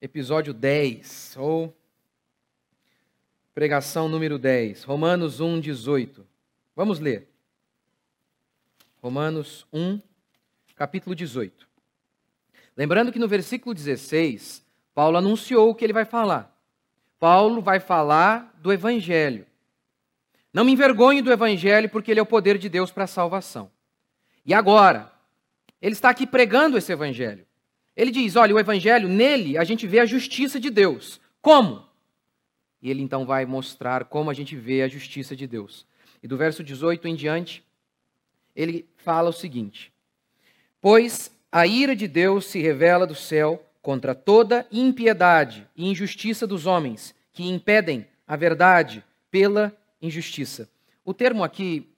episódio 10, ou pregação número 10, Romanos 1, 18. Vamos ler. Romanos 1, capítulo 18. Lembrando que no versículo 16, Paulo anunciou o que ele vai falar. Paulo vai falar do Evangelho. Não me envergonhe do Evangelho, porque ele é o poder de Deus para a salvação. E agora, ele está aqui pregando esse Evangelho. Ele diz: olha, o Evangelho, nele a gente vê a justiça de Deus. Como? E ele então vai mostrar como a gente vê a justiça de Deus. E do verso 18 em diante, ele fala o seguinte: Pois a ira de Deus se revela do céu contra toda impiedade e injustiça dos homens que impedem a verdade pela injustiça. O termo aqui,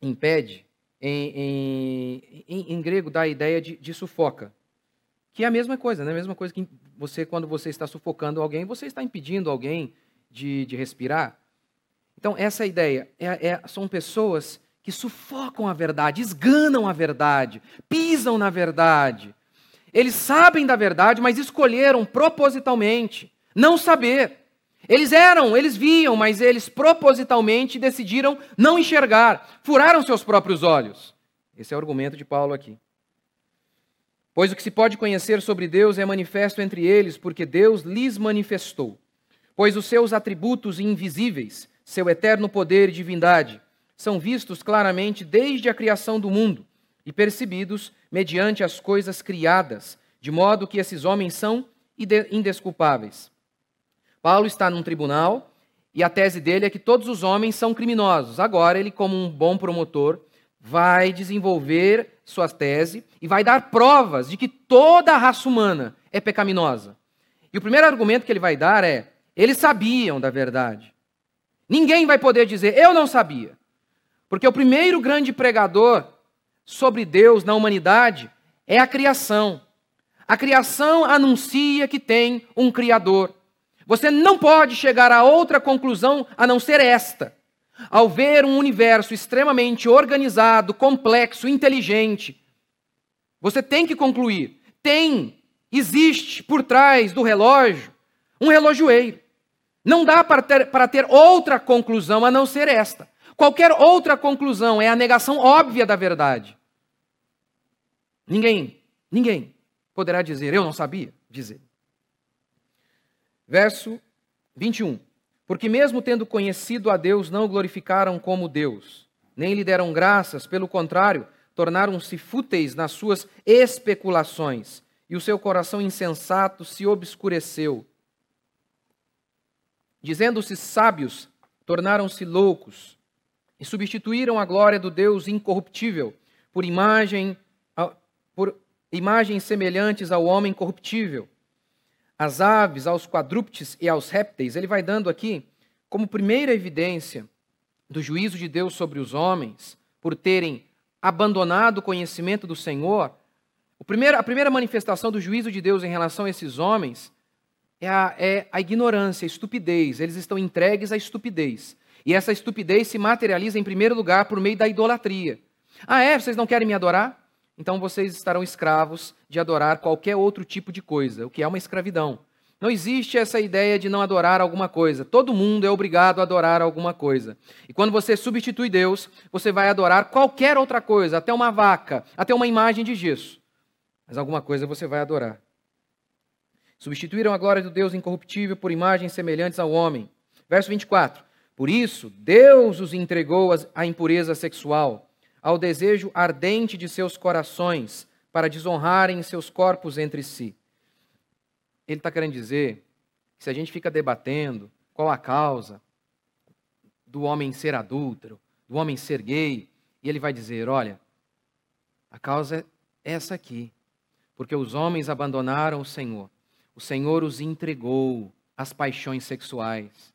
impede, em, em, em, em grego dá a ideia de, de sufoca que é a mesma coisa, né? A mesma coisa que você, quando você está sufocando alguém, você está impedindo alguém de, de respirar. Então, essa ideia. É, é, são pessoas que sufocam a verdade, esganam a verdade, pisam na verdade. Eles sabem da verdade, mas escolheram propositalmente não saber. Eles eram, eles viam, mas eles propositalmente decidiram não enxergar, furaram seus próprios olhos. Esse é o argumento de Paulo aqui. Pois o que se pode conhecer sobre Deus é manifesto entre eles, porque Deus lhes manifestou. Pois os seus atributos invisíveis, seu eterno poder e divindade, são vistos claramente desde a criação do mundo e percebidos mediante as coisas criadas, de modo que esses homens são indesculpáveis. Paulo está num tribunal e a tese dele é que todos os homens são criminosos. Agora, ele, como um bom promotor, vai desenvolver sua tese e vai dar provas de que toda a raça humana é pecaminosa. E o primeiro argumento que ele vai dar é: eles sabiam da verdade. Ninguém vai poder dizer, eu não sabia. Porque o primeiro grande pregador sobre Deus na humanidade é a criação. A criação anuncia que tem um Criador. Você não pode chegar a outra conclusão a não ser esta. Ao ver um universo extremamente organizado, complexo, inteligente, você tem que concluir: tem, existe por trás do relógio um relojoeiro. Não dá para ter, para ter outra conclusão a não ser esta. Qualquer outra conclusão é a negação óbvia da verdade. Ninguém, ninguém poderá dizer, eu não sabia dizer. Verso 21. Porque, mesmo tendo conhecido a Deus, não o glorificaram como Deus, nem lhe deram graças, pelo contrário, tornaram-se fúteis nas suas especulações, e o seu coração insensato se obscureceu. Dizendo-se sábios, tornaram-se loucos, e substituíram a glória do Deus incorruptível por imagem por imagens semelhantes ao homem corruptível às aves, aos quadrúpedes e aos répteis, ele vai dando aqui como primeira evidência do juízo de Deus sobre os homens por terem abandonado o conhecimento do Senhor. Primeiro, a primeira manifestação do juízo de Deus em relação a esses homens é a, é a ignorância, a estupidez. Eles estão entregues à estupidez. E essa estupidez se materializa, em primeiro lugar, por meio da idolatria. Ah, é? Vocês não querem me adorar? Então vocês estarão escravos de adorar qualquer outro tipo de coisa, o que é uma escravidão. Não existe essa ideia de não adorar alguma coisa. Todo mundo é obrigado a adorar alguma coisa. E quando você substitui Deus, você vai adorar qualquer outra coisa, até uma vaca, até uma imagem de gesso. Mas alguma coisa você vai adorar. Substituíram a glória do Deus incorruptível por imagens semelhantes ao homem. Verso 24. Por isso, Deus os entregou à impureza sexual ao desejo ardente de seus corações para desonrarem seus corpos entre si. Ele está querendo dizer que se a gente fica debatendo qual a causa do homem ser adúltero, do homem ser gay, e ele vai dizer: olha, a causa é essa aqui, porque os homens abandonaram o Senhor, o Senhor os entregou às paixões sexuais.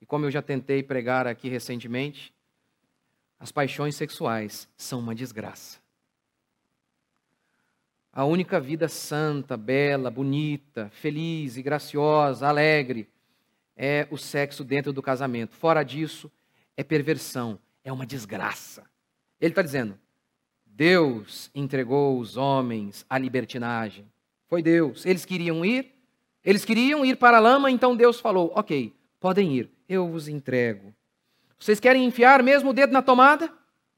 E como eu já tentei pregar aqui recentemente, as paixões sexuais são uma desgraça. A única vida santa, bela, bonita, feliz e graciosa, alegre, é o sexo dentro do casamento. Fora disso, é perversão, é uma desgraça. Ele está dizendo: Deus entregou os homens à libertinagem. Foi Deus. Eles queriam ir, eles queriam ir para a lama, então Deus falou: Ok, podem ir, eu vos entrego. Vocês querem enfiar mesmo o dedo na tomada?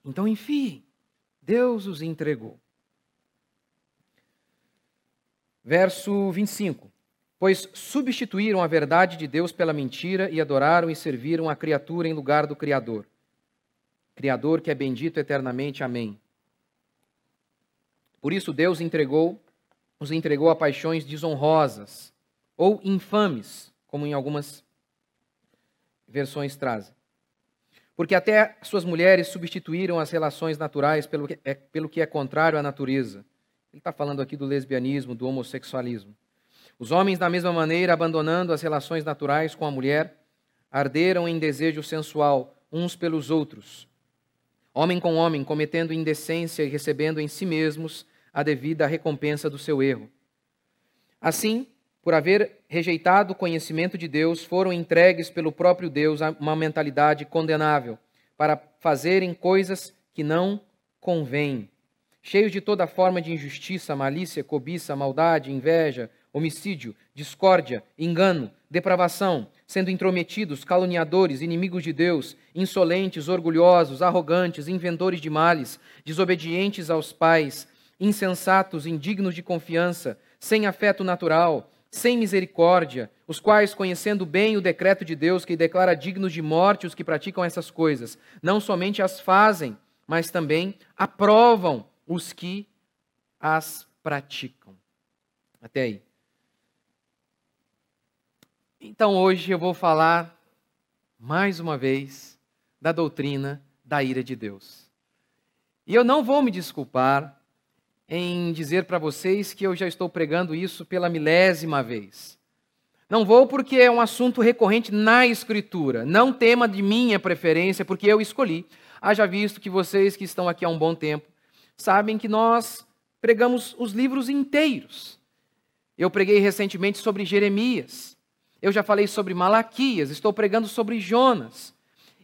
Então enfiem. Deus os entregou. Verso 25. Pois substituíram a verdade de Deus pela mentira e adoraram e serviram a criatura em lugar do Criador. Criador que é bendito eternamente. Amém. Por isso Deus entregou, os entregou a paixões desonrosas ou infames, como em algumas versões trazem. Porque até suas mulheres substituíram as relações naturais pelo que é, pelo que é contrário à natureza. Ele está falando aqui do lesbianismo, do homossexualismo. Os homens, da mesma maneira, abandonando as relações naturais com a mulher, arderam em desejo sensual uns pelos outros. Homem com homem, cometendo indecência e recebendo em si mesmos a devida recompensa do seu erro. Assim, por haver rejeitado o conhecimento de Deus, foram entregues pelo próprio Deus a uma mentalidade condenável, para fazerem coisas que não convêm. Cheios de toda forma de injustiça, malícia, cobiça, maldade, inveja, homicídio, discórdia, engano, depravação, sendo intrometidos, caluniadores, inimigos de Deus, insolentes, orgulhosos, arrogantes, inventores de males, desobedientes aos pais, insensatos, indignos de confiança, sem afeto natural, sem misericórdia, os quais, conhecendo bem o decreto de Deus que declara dignos de morte os que praticam essas coisas, não somente as fazem, mas também aprovam os que as praticam. Até aí. Então hoje eu vou falar mais uma vez da doutrina da ira de Deus. E eu não vou me desculpar em dizer para vocês que eu já estou pregando isso pela milésima vez. Não vou porque é um assunto recorrente na Escritura, não tema de minha preferência, porque eu escolhi. Haja visto que vocês que estão aqui há um bom tempo sabem que nós pregamos os livros inteiros. Eu preguei recentemente sobre Jeremias. Eu já falei sobre Malaquias, estou pregando sobre Jonas.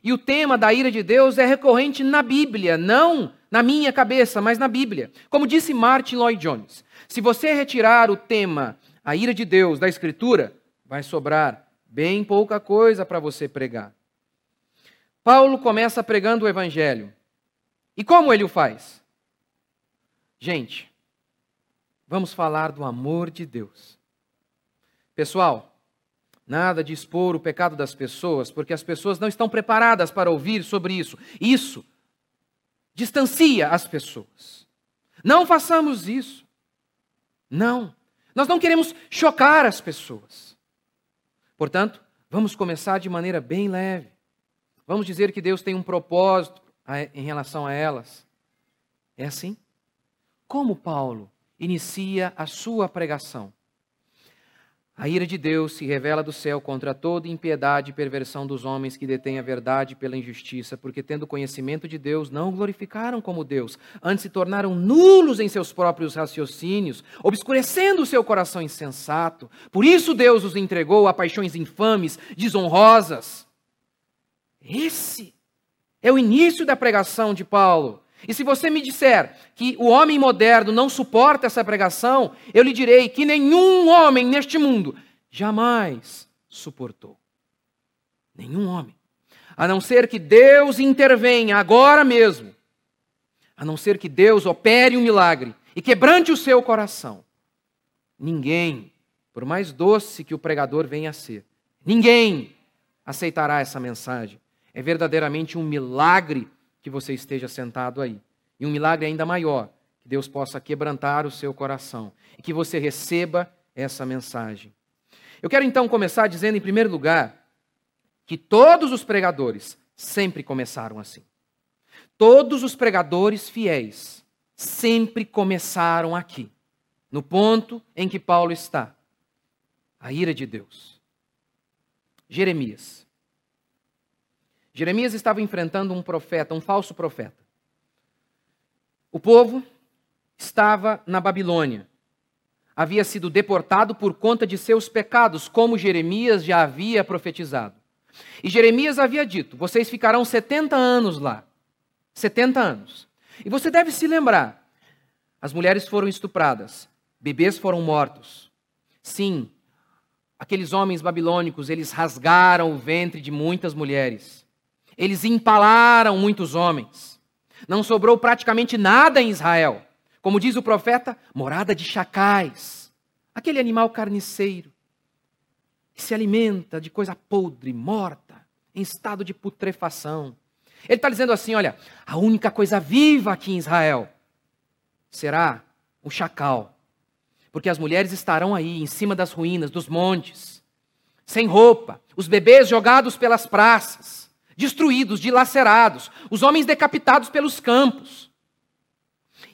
E o tema da ira de Deus é recorrente na Bíblia, não na minha cabeça, mas na Bíblia. Como disse Martin Lloyd Jones, se você retirar o tema a ira de Deus da Escritura, vai sobrar bem pouca coisa para você pregar. Paulo começa pregando o Evangelho. E como ele o faz? Gente, vamos falar do amor de Deus. Pessoal, Nada de expor o pecado das pessoas, porque as pessoas não estão preparadas para ouvir sobre isso. Isso distancia as pessoas. Não façamos isso. Não. Nós não queremos chocar as pessoas. Portanto, vamos começar de maneira bem leve. Vamos dizer que Deus tem um propósito em relação a elas. É assim? Como Paulo inicia a sua pregação? A ira de Deus se revela do céu contra toda impiedade e perversão dos homens que detêm a verdade pela injustiça, porque, tendo conhecimento de Deus, não o glorificaram como Deus, antes se tornaram nulos em seus próprios raciocínios, obscurecendo o seu coração insensato. Por isso Deus os entregou a paixões infames, desonrosas. Esse é o início da pregação de Paulo. E se você me disser que o homem moderno não suporta essa pregação, eu lhe direi que nenhum homem neste mundo jamais suportou. Nenhum homem. A não ser que Deus intervenha agora mesmo. A não ser que Deus opere um milagre e quebrante o seu coração. Ninguém, por mais doce que o pregador venha a ser, ninguém aceitará essa mensagem. É verdadeiramente um milagre que você esteja sentado aí. E um milagre ainda maior, que Deus possa quebrantar o seu coração e que você receba essa mensagem. Eu quero então começar dizendo, em primeiro lugar, que todos os pregadores sempre começaram assim. Todos os pregadores fiéis sempre começaram aqui, no ponto em que Paulo está. A ira de Deus. Jeremias. Jeremias estava enfrentando um profeta, um falso profeta. O povo estava na Babilônia. Havia sido deportado por conta de seus pecados, como Jeremias já havia profetizado. E Jeremias havia dito: vocês ficarão 70 anos lá. 70 anos. E você deve se lembrar: as mulheres foram estupradas, Bebês foram mortos. Sim, aqueles homens babilônicos, eles rasgaram o ventre de muitas mulheres. Eles empalaram muitos homens. Não sobrou praticamente nada em Israel. Como diz o profeta, morada de chacais. Aquele animal carniceiro que se alimenta de coisa podre, morta, em estado de putrefação. Ele está dizendo assim: olha, a única coisa viva aqui em Israel será o chacal. Porque as mulheres estarão aí, em cima das ruínas, dos montes, sem roupa, os bebês jogados pelas praças, destruídos, dilacerados, os homens decapitados pelos campos.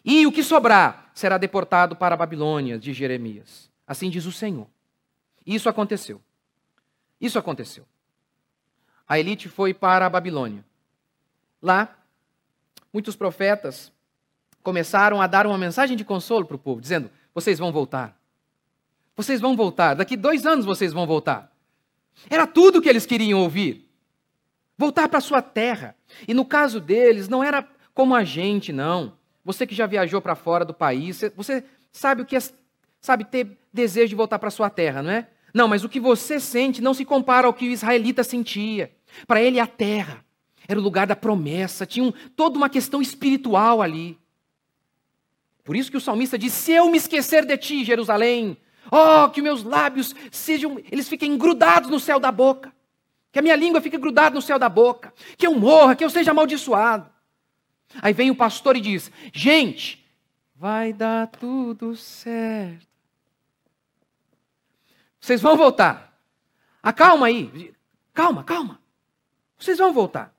E o que sobrar será deportado para a Babilônia, de Jeremias. Assim diz o Senhor. Isso aconteceu. Isso aconteceu. A elite foi para a Babilônia. Lá, muitos profetas começaram a dar uma mensagem de consolo para o povo, dizendo: vocês vão voltar. Vocês vão voltar. Daqui dois anos vocês vão voltar. Era tudo o que eles queriam ouvir. Voltar para sua terra. E no caso deles, não era como a gente, não. Você que já viajou para fora do país, você sabe o que é, sabe ter desejo de voltar para sua terra, não é? Não, mas o que você sente não se compara ao que o israelita sentia. Para ele, a terra era o lugar da promessa, tinha um, toda uma questão espiritual ali. Por isso que o salmista diz: Se eu me esquecer de ti, Jerusalém, oh, que meus lábios sejam, eles fiquem grudados no céu da boca, que a minha língua fique grudada no céu da boca, que eu morra, que eu seja amaldiçoado. Aí vem o pastor e diz: Gente, vai dar tudo certo. Vocês vão voltar. Acalma aí. Calma, calma. Vocês vão voltar.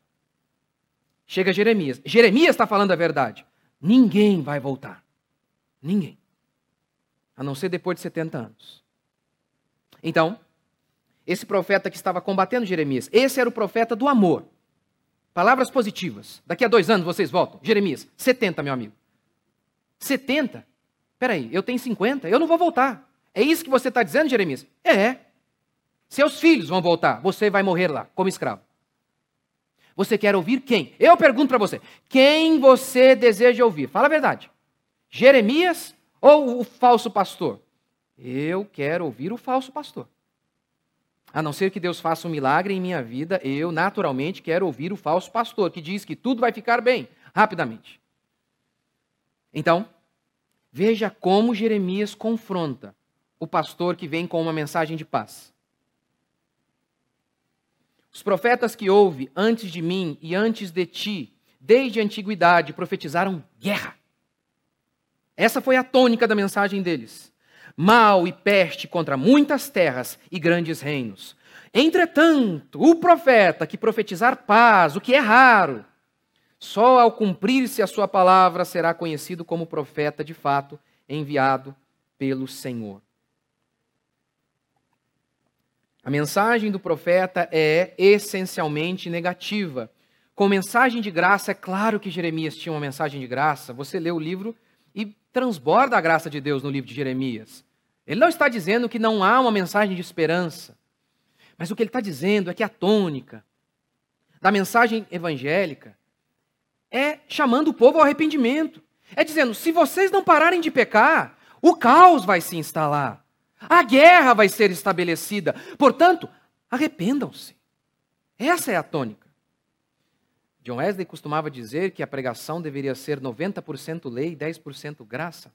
Chega Jeremias. Jeremias está falando a verdade. Ninguém vai voltar. Ninguém. A não ser depois de 70 anos. Então, esse profeta que estava combatendo Jeremias, esse era o profeta do amor. Palavras positivas. Daqui a dois anos vocês voltam. Jeremias, 70, meu amigo. 70? Peraí, eu tenho 50, eu não vou voltar. É isso que você está dizendo, Jeremias? É. Seus filhos vão voltar, você vai morrer lá, como escravo. Você quer ouvir quem? Eu pergunto para você: quem você deseja ouvir? Fala a verdade. Jeremias ou o falso pastor? Eu quero ouvir o falso pastor. A não ser que Deus faça um milagre em minha vida, eu naturalmente quero ouvir o falso pastor, que diz que tudo vai ficar bem, rapidamente. Então, veja como Jeremias confronta o pastor que vem com uma mensagem de paz. Os profetas que houve antes de mim e antes de ti, desde a antiguidade, profetizaram guerra. Essa foi a tônica da mensagem deles. Mal e peste contra muitas terras e grandes reinos. Entretanto, o profeta que profetizar paz, o que é raro, só ao cumprir-se a sua palavra será conhecido como profeta de fato, enviado pelo Senhor. A mensagem do profeta é essencialmente negativa. Com mensagem de graça, é claro que Jeremias tinha uma mensagem de graça. Você lê o livro transborda a graça de Deus no livro de Jeremias. Ele não está dizendo que não há uma mensagem de esperança. Mas o que ele está dizendo é que a tônica da mensagem evangélica é chamando o povo ao arrependimento. É dizendo: se vocês não pararem de pecar, o caos vai se instalar. A guerra vai ser estabelecida. Portanto, arrependam-se. Essa é a tônica. John Wesley costumava dizer que a pregação deveria ser 90% lei e 10% graça.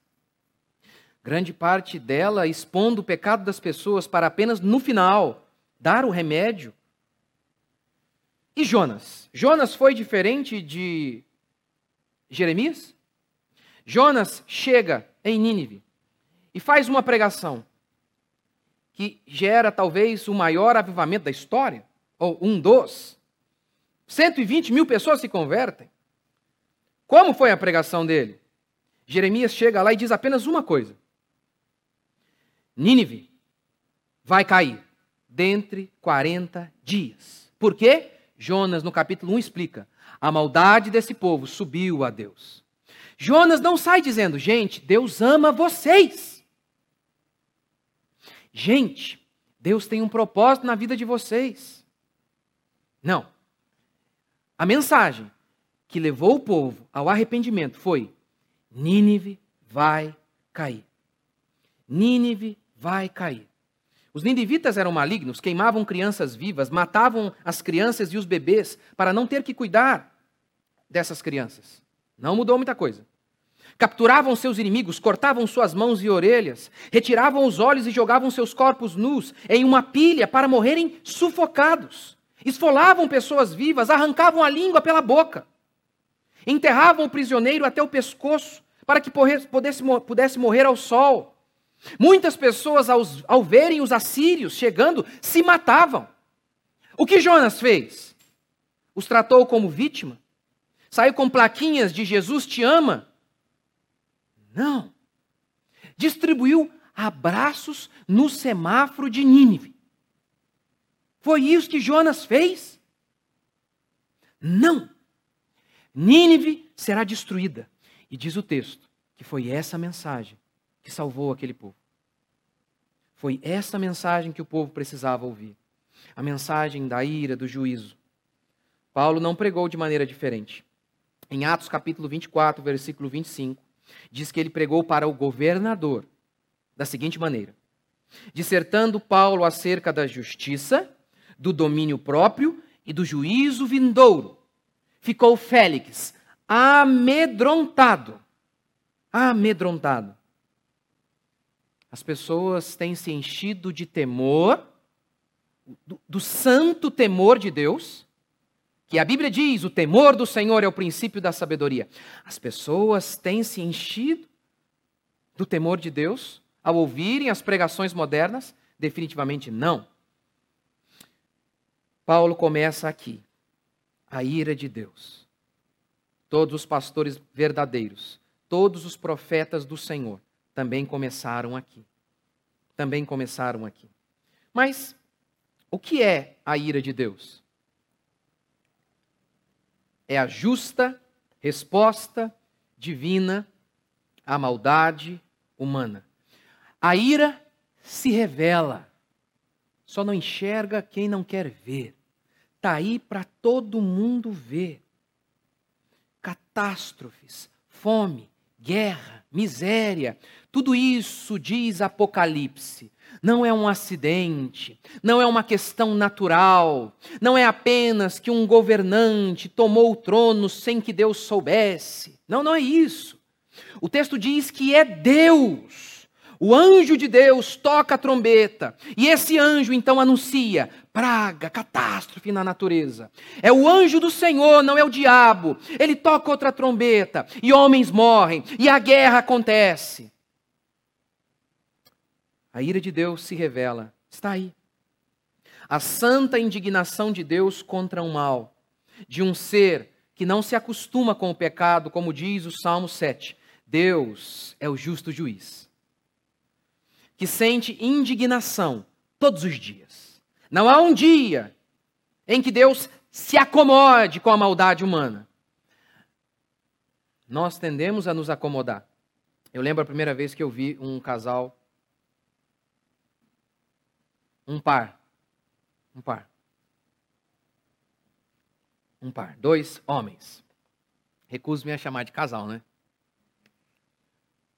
Grande parte dela expondo o pecado das pessoas para apenas no final dar o remédio. E Jonas? Jonas foi diferente de Jeremias? Jonas chega em Nínive e faz uma pregação que gera talvez o maior avivamento da história, ou um dos. 120 mil pessoas se convertem. Como foi a pregação dele? Jeremias chega lá e diz apenas uma coisa: Nínive vai cair dentre 40 dias. Por quê? Jonas, no capítulo 1, explica: a maldade desse povo subiu a Deus. Jonas não sai dizendo, gente, Deus ama vocês. Gente, Deus tem um propósito na vida de vocês. Não. A mensagem que levou o povo ao arrependimento foi: Nínive vai cair. Nínive vai cair. Os ninivitas eram malignos, queimavam crianças vivas, matavam as crianças e os bebês para não ter que cuidar dessas crianças. Não mudou muita coisa. Capturavam seus inimigos, cortavam suas mãos e orelhas, retiravam os olhos e jogavam seus corpos nus em uma pilha para morrerem sufocados. Esfolavam pessoas vivas, arrancavam a língua pela boca. Enterravam o prisioneiro até o pescoço para que pudesse, morrer ao sol. Muitas pessoas, ao, ao verem os assírios chegando, se matavam. O que Jonas fez? Os tratou como vítima? Saiu com plaquinhas de Jesus te ama? Não. Distribuiu abraços no semáforo de Nínive. Foi isso que Jonas fez? Não. Nínive será destruída. E diz o texto que foi essa mensagem que salvou aquele povo. Foi essa mensagem que o povo precisava ouvir. A mensagem da ira, do juízo. Paulo não pregou de maneira diferente. Em Atos capítulo 24, versículo 25, diz que ele pregou para o governador da seguinte maneira: dissertando Paulo acerca da justiça, do domínio próprio e do juízo vindouro. Ficou Félix amedrontado. Amedrontado. As pessoas têm se enchido de temor, do, do, santo temor de Deus, que a Bíblia diz: o temor do Senhor é o princípio da sabedoria. As pessoas têm se enchido do temor de Deus ao ouvirem as pregações modernas? Definitivamente não. Paulo começa aqui. A ira de Deus. Todos os pastores verdadeiros, todos os profetas do Senhor também começaram aqui. Também começaram aqui. Mas o que é a ira de Deus? É a justa resposta divina à maldade humana. A ira se revela, só não enxerga quem não quer ver. Está aí para todo mundo ver. Catástrofes, fome, guerra, miséria, tudo isso, diz Apocalipse, não é um acidente, não é uma questão natural, não é apenas que um governante tomou o trono sem que Deus soubesse. Não, não é isso. O texto diz que é Deus o anjo de Deus toca a trombeta, e esse anjo então anuncia praga, catástrofe na natureza. É o anjo do Senhor, não é o diabo. Ele toca outra trombeta, e homens morrem, e a guerra acontece. A ira de Deus se revela, está aí. A santa indignação de Deus contra o mal, de um ser que não se acostuma com o pecado, como diz o Salmo 7. Deus é o justo juiz que sente indignação todos os dias. Não há um dia em que Deus se acomode com a maldade humana. Nós tendemos a nos acomodar. Eu lembro a primeira vez que eu vi um casal, um par, um par, um par, dois homens. Recuso-me a chamar de casal, né?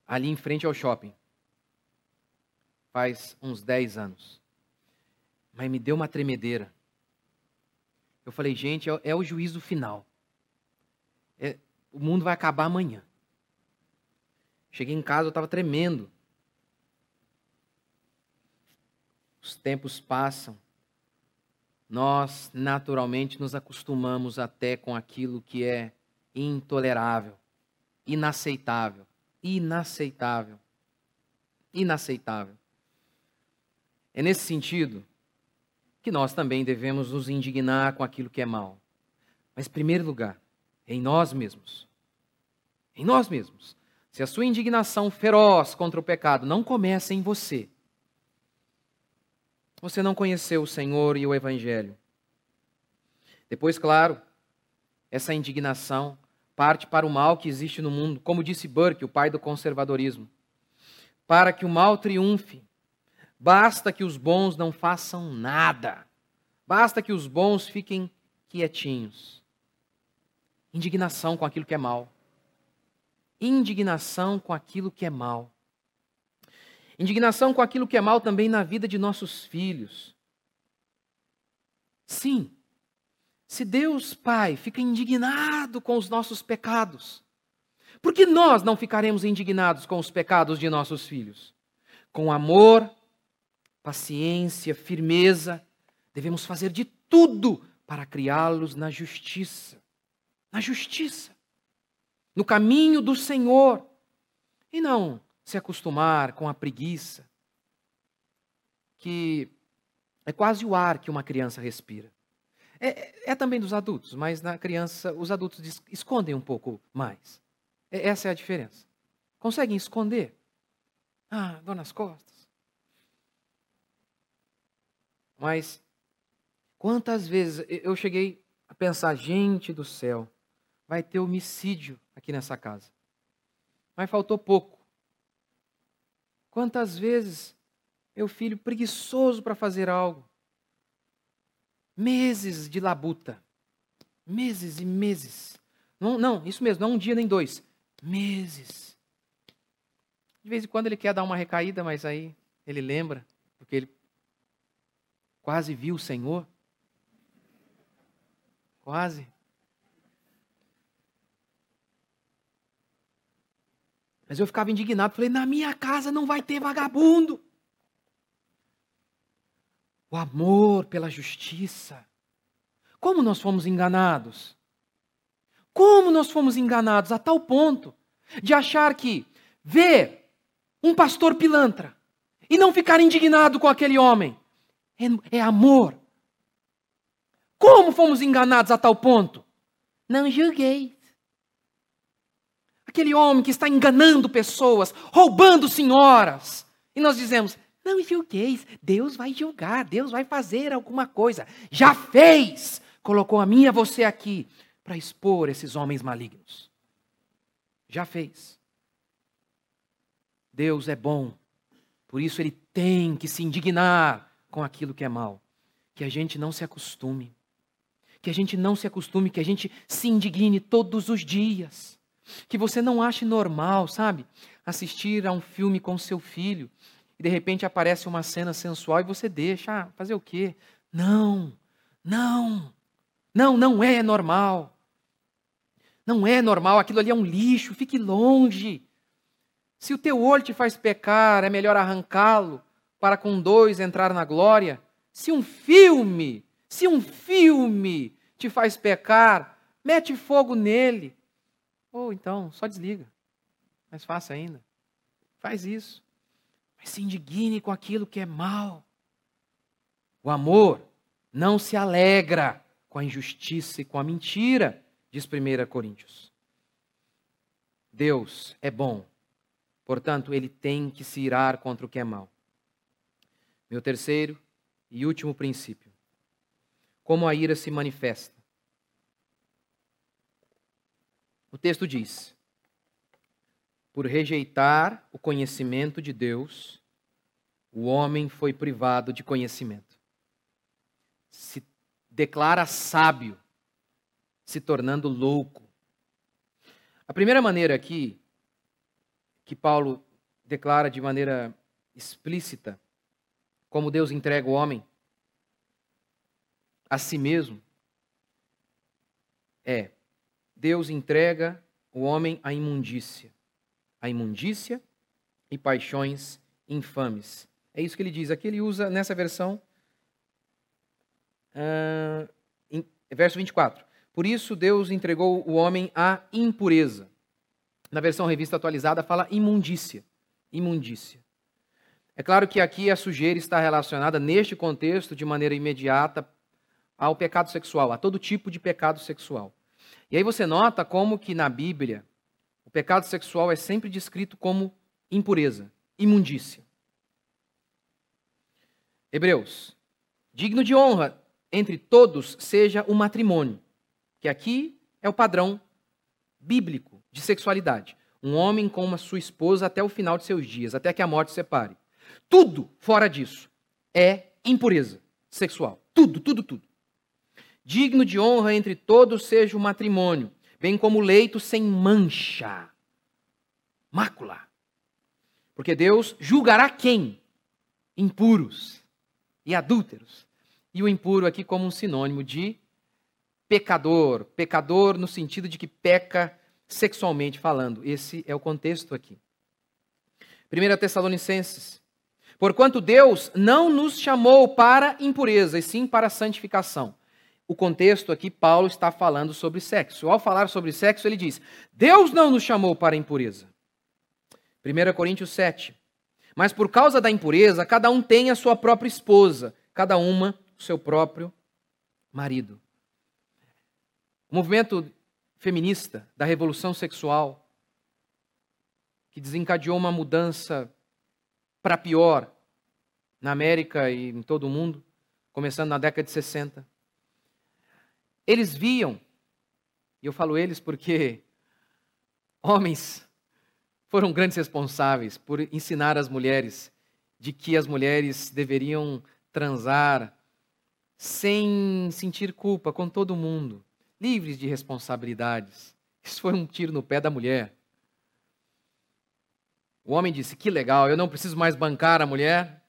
Ali em frente ao shopping faz uns 10 anos. Mas me deu uma tremedeira. Eu falei, gente, é, é o juízo final. É, o mundo vai acabar amanhã. Cheguei em casa, eu estava tremendo. Os tempos passam. Nós, naturalmente, nos acostumamos até com aquilo que é intolerável, inaceitável. Inaceitável. Inaceitável. É nesse sentido que nós também devemos nos indignar com aquilo que é mal. Mas, em primeiro lugar, em nós mesmos. Em nós mesmos. Se a sua indignação feroz contra o pecado não começa em você, você não conheceu o Senhor e o Evangelho. Depois, claro, essa indignação parte para o mal que existe no mundo, como disse Burke, o pai do conservadorismo. Para que o mal triunfe, Basta que os bons não façam nada. Basta que os bons fiquem quietinhos. Indignação com aquilo que é mal. Indignação com aquilo que é mal. Indignação com aquilo que é mal também na vida de nossos filhos. Sim, se Deus Pai fica indignado com os nossos pecados, por que nós não ficaremos indignados com os pecados de nossos filhos? Com amor, paciência, firmeza, devemos fazer de tudo para criá-los na justiça. Na justiça. No caminho do Senhor. E não se acostumar com a preguiça, que é quase o ar que uma criança respira. É, é, também dos adultos, mas na criança os adultos escondem um pouco mais. É, essa é a diferença. Conseguem esconder. Ah, dor nas costas. Mas quantas vezes eu cheguei a pensar, gente do céu, vai ter homicídio aqui nessa casa. Mas faltou pouco. Quantas vezes meu filho preguiçoso para fazer algo. Meses de labuta. Meses e meses. Não, não, isso mesmo, não um dia nem dois. Meses. De vez em quando ele quer dar uma recaída, mas aí ele lembra, porque ele quase viu o Senhor. Quase. Mas eu ficava indignado, falei: na minha casa não vai ter vagabundo. O amor pela justiça. Como nós fomos enganados? Como nós fomos enganados a tal ponto de achar que ver um pastor pilantra e não ficar indignado com aquele homem é, é amor. Como fomos enganados a tal ponto? Não julguei. Aquele homem que está enganando pessoas, roubando senhoras. E nós dizemos: não julgueis, Deus vai julgar, Deus vai fazer alguma coisa. Já fez! Colocou a mim e a você aqui para expor esses homens malignos. Já fez. Deus é bom, por isso ele tem que se indignar com aquilo que é mal. Que a gente não se acostume. Que a gente não se acostume, que a gente se indigne todos os dias que você não ache normal, sabe? Assistir a um filme com seu filho e de repente aparece uma cena sensual e você deixa, ah, fazer o quê? Não, não, não, não é normal. Não é normal, aquilo ali é um lixo, fique longe. Se o teu olho te faz pecar, é melhor arrancá-lo para com dois entrar na glória. Se um filme, se um filme te faz pecar, mete fogo nele. Ou então, só desliga. Mais fácil ainda. Faz isso. Mas se indigne com aquilo que é mal. O amor não se alegra com a injustiça e com a mentira, diz 1 Coríntios. Deus é bom, portanto, ele tem que se irar contra o que é mal. Meu terceiro e último princípio: como a ira se manifesta. O texto diz: Por rejeitar o conhecimento de Deus, o homem foi privado de conhecimento. Se declara sábio, se tornando louco. A primeira maneira aqui, que Paulo declara de maneira explícita, como Deus entrega o homem a si mesmo, é Deus entrega o homem à imundícia. A imundícia e paixões infames. É isso que ele diz. Aqui ele usa nessa versão, uh, em, verso 24. Por isso Deus entregou o homem à impureza. Na versão revista atualizada fala imundícia. Imundícia. É claro que aqui a sujeira está relacionada, neste contexto, de maneira imediata, ao pecado sexual, a todo tipo de pecado sexual. E aí você nota como que na Bíblia o pecado sexual é sempre descrito como impureza, imundícia. Hebreus, digno de honra entre todos seja o matrimônio, que aqui é o padrão bíblico de sexualidade. Um homem com uma sua esposa até o final de seus dias, até que a morte separe. Tudo fora disso é impureza sexual. Tudo, tudo, tudo. Digno de honra entre todos seja o matrimônio, bem como o leito sem mancha, mácula. Porque Deus julgará quem? Impuros e adúlteros. E o impuro aqui como um sinônimo de pecador, pecador no sentido de que peca sexualmente falando. Esse é o contexto aqui. 1 Tessalonicenses. Porquanto Deus não nos chamou para impureza, e sim para santificação. O contexto aqui, Paulo está falando sobre sexo. Ao falar sobre sexo, ele diz: Deus não nos chamou para impureza. 1 Coríntios 7. Mas por causa da impureza, cada um tem a sua própria esposa, cada uma o seu próprio marido. O movimento feminista da revolução sexual, que desencadeou uma mudança para pior na América e em todo o mundo, começando na década de 60. Eles viam, e eu falo eles porque homens foram grandes responsáveis por ensinar as mulheres de que as mulheres deveriam transar sem sentir culpa com todo mundo, livres de responsabilidades. Isso foi um tiro no pé da mulher. O homem disse: Que legal, eu não preciso mais bancar a mulher,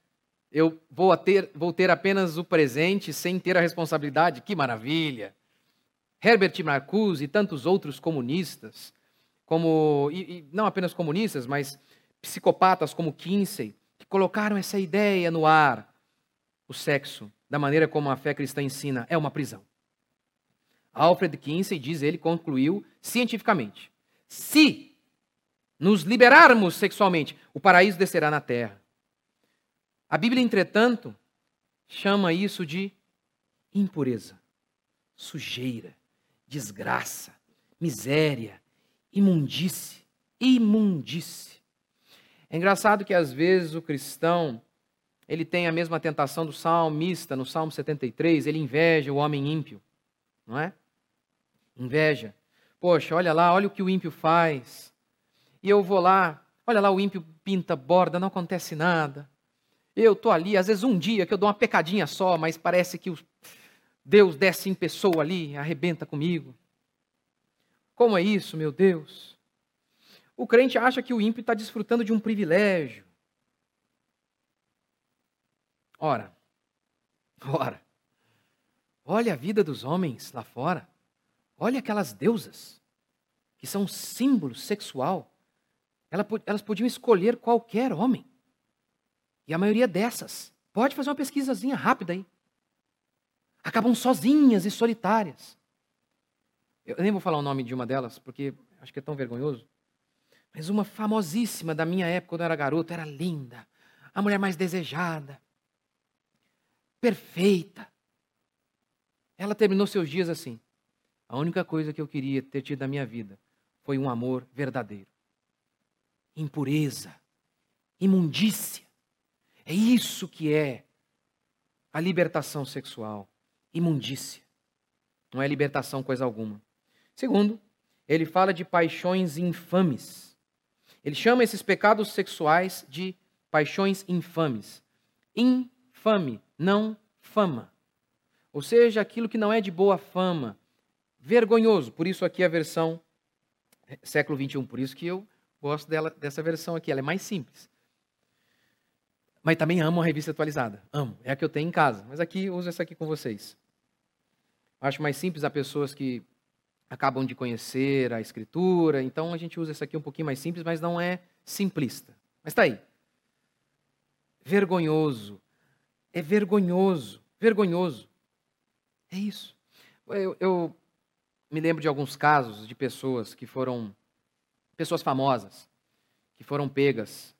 eu vou ter, vou ter apenas o presente sem ter a responsabilidade. Que maravilha! Herbert Marcuse e tantos outros comunistas, como e, e não apenas comunistas, mas psicopatas como Kinsey, que colocaram essa ideia no ar. O sexo, da maneira como a fé cristã ensina, é uma prisão. Alfred Kinsey, diz ele, concluiu cientificamente: se nos liberarmos sexualmente, o paraíso descerá na terra. A Bíblia, entretanto, chama isso de impureza, sujeira, desgraça, miséria, imundície, imundície. É engraçado que às vezes o cristão, ele tem a mesma tentação do salmista, no Salmo 73, ele inveja o homem ímpio não é? Inveja. Poxa, olha lá, olha o que o ímpio faz. E eu vou lá, olha lá, o ímpio pinta borda, não acontece nada. Eu estou ali, às vezes um dia que eu dou uma pecadinha só, mas parece que Deus desce em pessoa ali, arrebenta comigo. Como é isso, meu Deus? O crente acha que o ímpio está desfrutando de um privilégio. Ora, ora, Olha a vida dos homens lá fora. Olha aquelas deusas, que são símbolo sexual. Elas podiam escolher qualquer homem. E a maioria dessas, pode fazer uma pesquisazinha rápida aí. Acabam sozinhas e solitárias. Eu nem vou falar o nome de uma delas, porque acho que é tão vergonhoso. Mas uma famosíssima da minha época, quando eu era garoto, era linda. A mulher mais desejada. Perfeita. Ela terminou seus dias assim. A única coisa que eu queria ter tido na minha vida foi um amor verdadeiro. Impureza, imundícia. É isso que é a libertação sexual. Imundícia. Não é libertação coisa alguma. Segundo, ele fala de paixões infames. Ele chama esses pecados sexuais de paixões infames. Infame, não fama. Ou seja, aquilo que não é de boa fama, vergonhoso. Por isso aqui a versão século 21, por isso que eu gosto dela, dessa versão aqui, ela é mais simples. Mas também amo a revista atualizada, amo, é a que eu tenho em casa, mas aqui uso essa aqui com vocês. Acho mais simples a pessoas que acabam de conhecer a escritura, então a gente usa essa aqui um pouquinho mais simples, mas não é simplista. Mas está aí. Vergonhoso. É vergonhoso, vergonhoso. É isso. Eu, eu me lembro de alguns casos de pessoas que foram, pessoas famosas, que foram pegas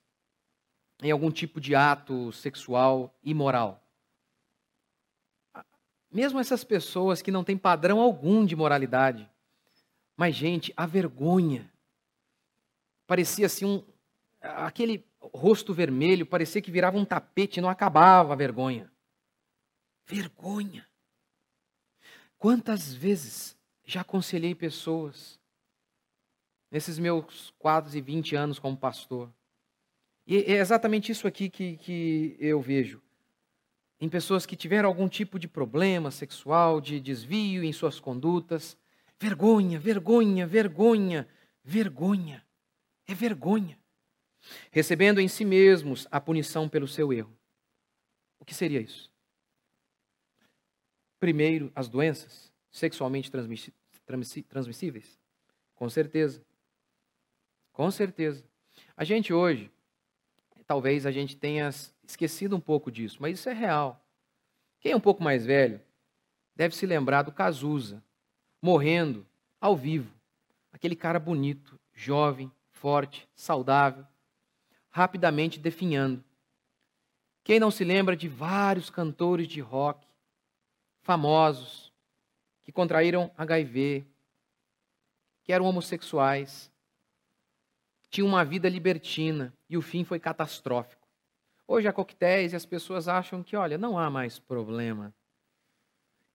em algum tipo de ato sexual imoral. Mesmo essas pessoas que não têm padrão algum de moralidade. Mas, gente, a vergonha. Parecia assim um. Aquele rosto vermelho, parecia que virava um tapete e não acabava a vergonha. Vergonha. Quantas vezes já aconselhei pessoas nesses meus quase e 20 anos como pastor? E é exatamente isso aqui que, que eu vejo. Em pessoas que tiveram algum tipo de problema sexual, de desvio em suas condutas. Vergonha, vergonha, vergonha, vergonha. É vergonha. recebendo em si mesmos a punição pelo seu erro. O que seria isso? Primeiro, as doenças sexualmente transmissíveis? Com certeza. Com certeza. A gente hoje, talvez a gente tenha esquecido um pouco disso, mas isso é real. Quem é um pouco mais velho deve se lembrar do Cazuza, morrendo ao vivo. Aquele cara bonito, jovem, forte, saudável, rapidamente definhando. Quem não se lembra de vários cantores de rock famosos que contraíram HIV, que eram homossexuais, tinham uma vida libertina e o fim foi catastrófico. Hoje há coquetéis e as pessoas acham que, olha, não há mais problema.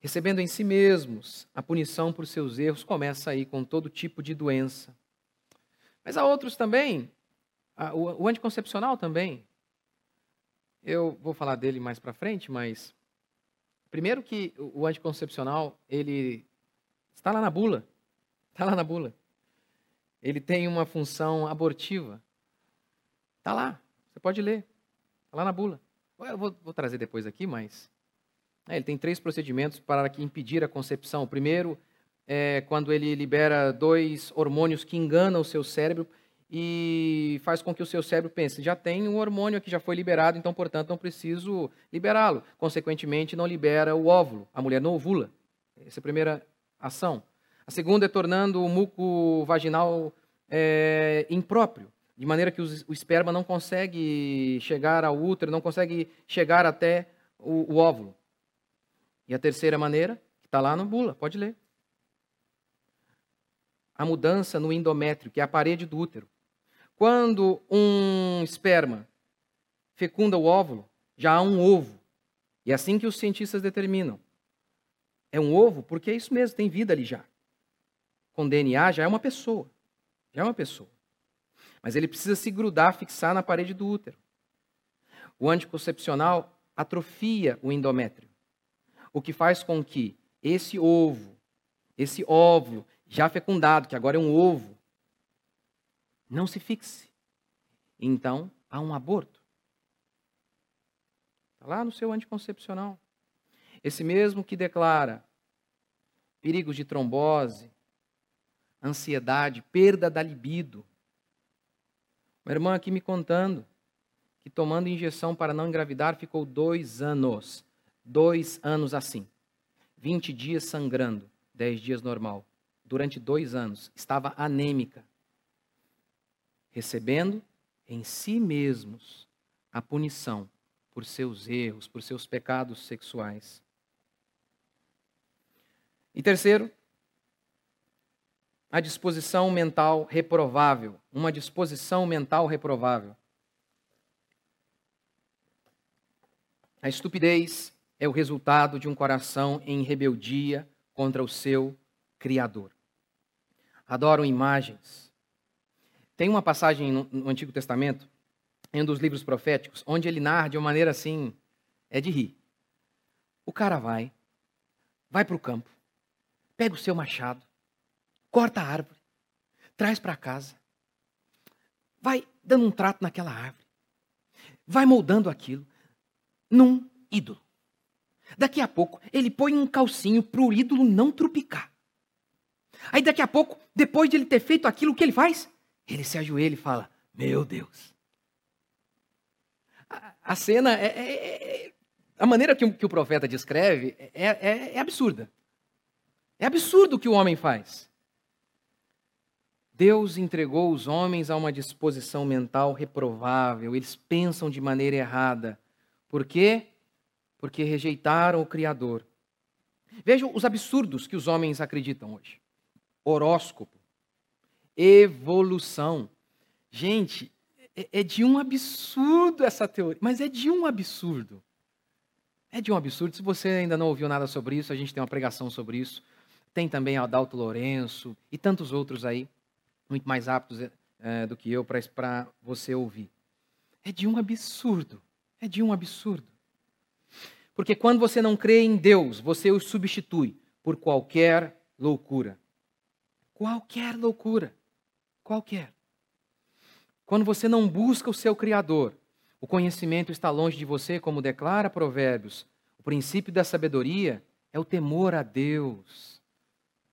Recebendo em si mesmos a punição por seus erros, começa aí com todo tipo de doença. Mas há outros também, o anticoncepcional também. Eu vou falar dele mais para frente, mas primeiro que o anticoncepcional, ele está lá na bula. Está lá na bula. Ele tem uma função abortiva. Está lá, você pode ler. Está lá na bula. Eu vou, vou trazer depois aqui, mas. É, ele tem três procedimentos para impedir a concepção. O primeiro é quando ele libera dois hormônios que enganam o seu cérebro e faz com que o seu cérebro pense: já tem um hormônio que já foi liberado, então, portanto, não preciso liberá-lo. Consequentemente, não libera o óvulo. A mulher não ovula. Essa é a primeira ação. A segunda é tornando o muco vaginal é, impróprio, de maneira que o esperma não consegue chegar ao útero, não consegue chegar até o, o óvulo. E a terceira maneira, que está lá no bula, pode ler. A mudança no endométrio, que é a parede do útero. Quando um esperma fecunda o óvulo, já há um ovo. E é assim que os cientistas determinam. É um ovo porque é isso mesmo, tem vida ali já. Com DNA já é uma pessoa. Já é uma pessoa. Mas ele precisa se grudar, fixar na parede do útero. O anticoncepcional atrofia o endométrio, o que faz com que esse ovo, esse óvulo já fecundado, que agora é um ovo, não se fixe. Então, há um aborto. Está lá no seu anticoncepcional. Esse mesmo que declara perigos de trombose, ansiedade, perda da libido. Uma irmã aqui me contando que tomando injeção para não engravidar ficou dois anos. Dois anos assim. 20 dias sangrando, 10 dias normal. Durante dois anos. Estava anêmica. Recebendo em si mesmos a punição por seus erros, por seus pecados sexuais. E terceiro, a disposição mental reprovável. Uma disposição mental reprovável. A estupidez é o resultado de um coração em rebeldia contra o seu Criador. Adoram imagens. Tem uma passagem no, Antigo Testamento, em um dos livros proféticos, onde ele narra de uma maneira assim, é de rir. O cara vai, vai para o campo, pega o seu machado, corta a árvore, traz para casa, vai dando um trato naquela árvore, vai moldando aquilo num ídolo. Daqui a pouco, ele põe um calcinho para o ídolo não trupicar. Aí daqui a pouco, depois de ele ter feito aquilo, o que ele faz? Ele se ajoelha e fala: Meu Deus. A, a cena é, é, é, A maneira que o, que o profeta descreve é, é, é absurda. É absurdo o que o homem faz. Deus entregou os homens a uma disposição mental reprovável, eles pensam de maneira errada. Por quê? Porque rejeitaram o Criador. Vejam os absurdos que os homens acreditam hoje: horóscopo, evolução. Gente, é, é de um absurdo essa teoria, mas é de um absurdo. É de um absurdo. Se você ainda não ouviu nada sobre isso, a gente tem uma pregação sobre isso. Tem também Adalto Lourenço e tantos outros aí muito mais aptos é, do que eu para você ouvir. É de um absurdo. É de um absurdo. Porque quando você não crê em Deus, você o substitui por qualquer loucura. Qualquer loucura. Qualquer. quando você não busca o seu Criador, o conhecimento está longe de você, como declara Provérbios. O princípio da sabedoria é o temor a Deus.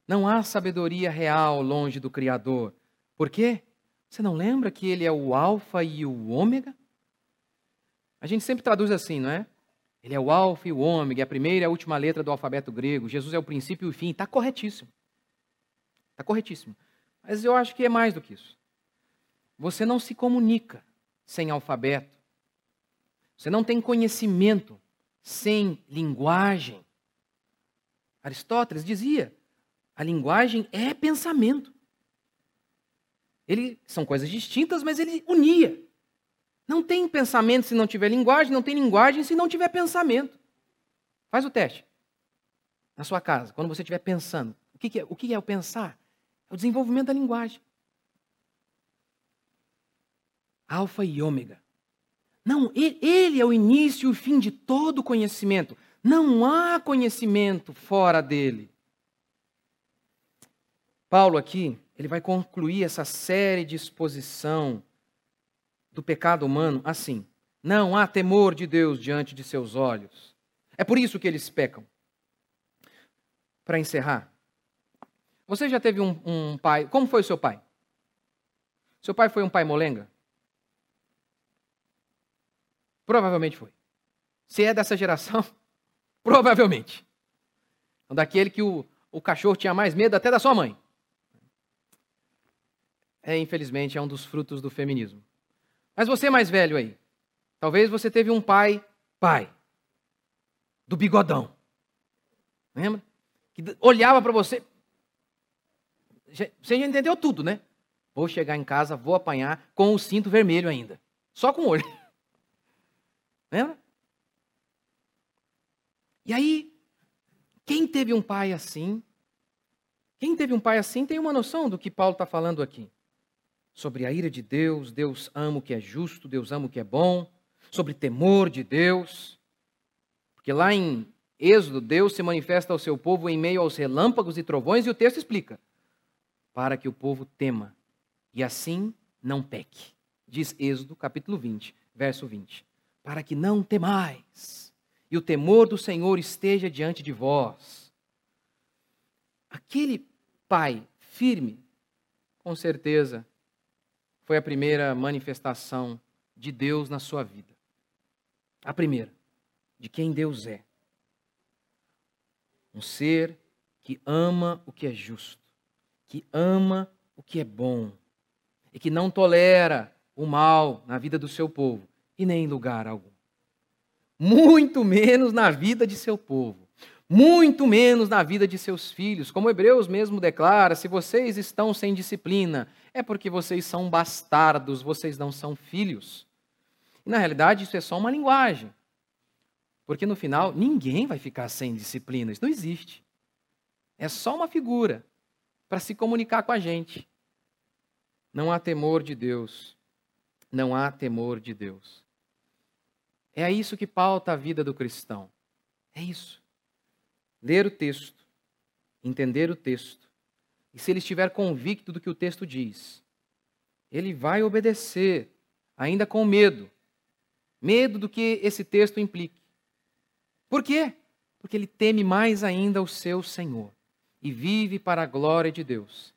Não há sabedoria real longe do Criador. Por quê? Você não lembra que ele é o Alfa e o Ômega? A gente sempre traduz assim, não é? Ele é o Alfa e o Ômega, é a primeira e a última letra do alfabeto grego. Jesus é o princípio e o fim. Está corretíssimo. Está corretíssimo. Mas eu acho que é mais do que isso. Você não se comunica sem alfabeto. Você não tem conhecimento sem linguagem. Aristóteles dizia: a linguagem é pensamento. Ele são coisas distintas, mas ele unia. Não tem pensamento se não tiver linguagem, não tem linguagem se não tiver pensamento. Faz o teste. Na sua casa, quando você estiver pensando. O que, é, o que é o pensar? É o desenvolvimento da linguagem. Alfa e ômega. Não, ele é o início e o fim de todo conhecimento. Não há conhecimento fora dele. Paulo aqui, ele vai concluir essa série de exposição do pecado humano assim: não há temor de Deus diante de seus olhos. É por isso que eles pecam. Para encerrar, você já teve um, um pai. Como foi o seu pai? Seu pai foi um pai molenga? Provavelmente foi. Se é dessa geração, provavelmente. Daquele que o, o cachorro tinha mais medo até da sua mãe. É, infelizmente, é um dos frutos do feminismo. Mas você é mais velho aí. Talvez você teve um pai, pai, do bigodão. Lembra? Que olhava para você. Você já entendeu tudo, né? Vou chegar em casa, vou apanhar com o cinto vermelho ainda. Só com o olho. Lembra? E aí, quem teve um pai assim, quem teve um pai assim tem uma noção do que Paulo está falando aqui sobre a ira de Deus, Deus ama o que é justo, Deus ama o que é bom, sobre temor de Deus. Porque lá em Êxodo, Deus se manifesta ao seu povo em meio aos relâmpagos e trovões, e o texto explica: para que o povo tema e assim não peque. Diz Êxodo, capítulo 20, verso 20. Para que não temais e o temor do Senhor esteja diante de vós. Aquele pai firme, com certeza, foi a primeira manifestação de Deus na sua vida. A primeira, de quem Deus é. Um ser que ama o que é justo, que ama o que é bom e que não tolera o mal na vida do seu povo e nem em lugar algum. Muito menos na vida de seu povo muito menos na vida de seus filhos. Como Hebreus mesmo declara: se vocês estão sem disciplina, é porque vocês são bastardos, vocês não são filhos. E na realidade, isso é só uma linguagem. Porque no final, ninguém vai ficar sem disciplina, isso não existe. É só uma figura para se comunicar com a gente. Não há temor de Deus. Não há temor de Deus. É isso que pauta a vida do cristão. É isso ler o texto, entender o texto, e se ele estiver convicto do que o texto diz, ele vai obedecer, ainda com medo. Medo do que esse texto implique. Por quê? Porque ele teme mais ainda o seu Senhor e vive para a glória de Deus.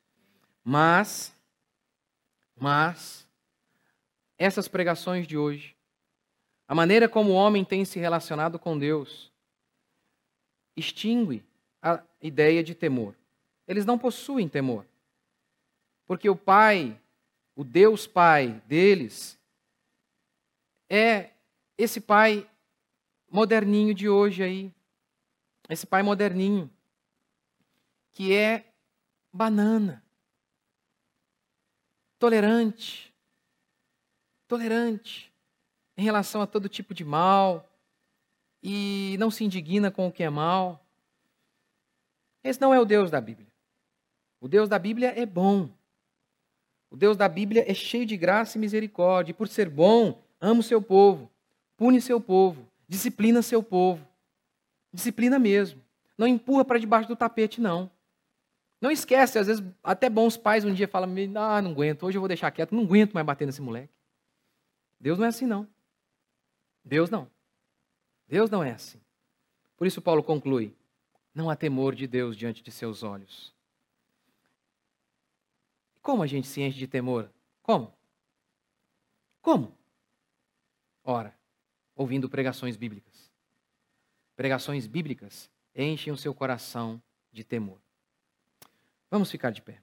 Mas, mas, essas pregações de hoje, a maneira como o homem tem se relacionado com Deus, extingue a ideia de temor. Eles não possuem temor. Porque o Pai, o Deus Pai deles, é esse Pai moderninho de hoje aí. Esse Pai moderninho. Que é banana. Tolerante. Tolerante em relação a todo tipo de mal, e não se indigna com o que é mal. Esse não é o Deus da Bíblia. O Deus da Bíblia é bom. O Deus da Bíblia é cheio de graça e misericórdia. E por ser bom, ama o seu povo, pune seu povo, disciplina seu povo. Disciplina mesmo. Não empurra para debaixo do tapete, não. Não esquece, às vezes até bons pais um dia falam, ah, não aguento, hoje eu vou deixar quieto, não aguento mais bater nesse moleque. Deus não é assim não. Deus não. Deus não é assim. Por isso Paulo conclui: não há temor de Deus diante de seus olhos. Como a gente se enche de temor? Como? Como? Ora, ouvindo pregações bíblicas. Pregações bíblicas enchem o seu coração de temor. Vamos ficar de pé.